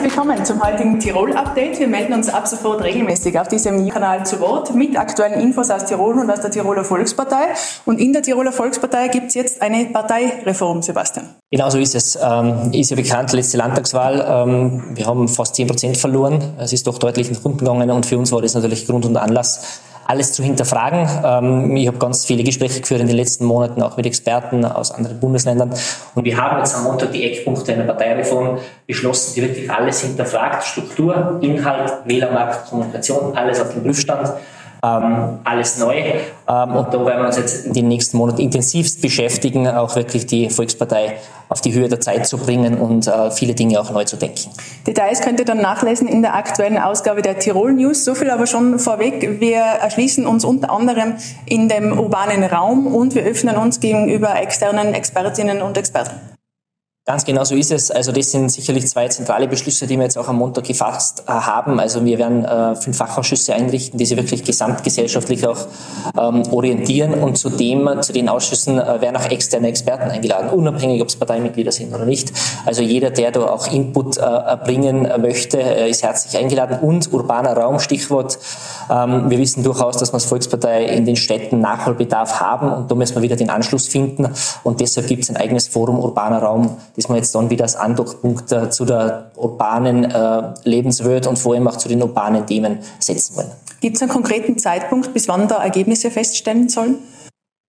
willkommen zum heutigen Tirol-Update. Wir melden uns ab sofort regelmäßig auf diesem Kanal zu Wort mit aktuellen Infos aus Tirol und aus der Tiroler Volkspartei. Und in der Tiroler Volkspartei gibt es jetzt eine Parteireform, Sebastian. Genau so ist es. Ähm, ist ja bekannt, letzte Landtagswahl. Ähm, wir haben fast 10 Prozent verloren. Es ist doch deutlich nach unten gegangen und für uns war das natürlich Grund und Anlass, alles zu hinterfragen. Ähm, ich habe ganz viele Gespräche geführt in den letzten Monaten, auch mit Experten aus anderen Bundesländern. Und wir haben jetzt am Montag die Eckpunkte einer Parteireform beschlossen, die wirklich alles hinterfragt. Struktur, Inhalt, Wählermarkt, Kommunikation, alles auf dem Prüfstand ähm, alles neu. Ähm, und da werden wir uns jetzt in den nächsten Monaten intensivst beschäftigen, auch wirklich die Volkspartei auf die Höhe der Zeit zu bringen und äh, viele Dinge auch neu zu denken. Details könnt ihr dann nachlesen in der aktuellen Ausgabe der Tirol News. So viel aber schon vorweg. Wir erschließen uns unter anderem in dem urbanen Raum und wir öffnen uns gegenüber externen Expertinnen und Experten. Ganz genau so ist es. Also das sind sicherlich zwei zentrale Beschlüsse, die wir jetzt auch am Montag gefasst äh, haben. Also wir werden äh, fünf Fachausschüsse einrichten, die sich wirklich gesamtgesellschaftlich auch ähm, orientieren. Und zudem, zu den Ausschüssen äh, werden auch externe Experten eingeladen, unabhängig, ob es Parteimitglieder sind oder nicht. Also jeder, der da auch Input äh, bringen möchte, äh, ist herzlich eingeladen. Und urbaner Raum, Stichwort. Ähm, wir wissen durchaus, dass wir als Volkspartei in den Städten Nachholbedarf haben und da müssen wir wieder den Anschluss finden. Und deshalb gibt es ein eigenes Forum urbaner Raum das wir jetzt dann wieder als Andockpunkt zu der urbanen äh, Lebenswelt und vor allem auch zu den urbanen Themen setzen wollen. Gibt es einen konkreten Zeitpunkt, bis wann da Ergebnisse feststellen sollen?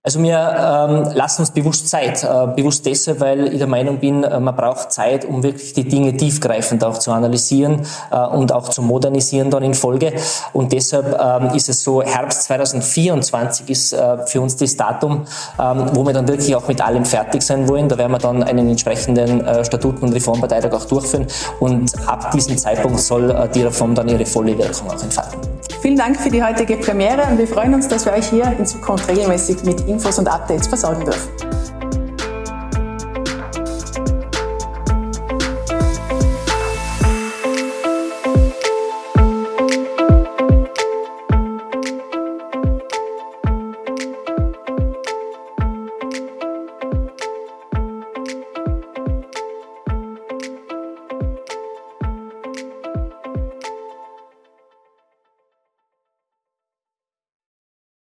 Also wir ähm, lassen uns bewusst Zeit. Äh, bewusst deshalb, weil ich der Meinung bin, äh, man braucht Zeit, um wirklich die Dinge tiefgreifend auch zu analysieren äh, und auch zu modernisieren dann in Folge. Und deshalb ähm, ist es so, Herbst 2024 ist äh, für uns das Datum, ähm, wo wir dann wirklich auch mit allem fertig sein wollen. Da werden wir dann einen entsprechenden äh, Statuten- und Reformparteitag auch durchführen. Und ab diesem Zeitpunkt soll äh, die Reform dann ihre volle Wirkung auch entfalten. Vielen Dank für die heutige Premiere und wir freuen uns, dass wir euch hier in Zukunft regelmäßig mit Infos und Updates versorgen dürfen.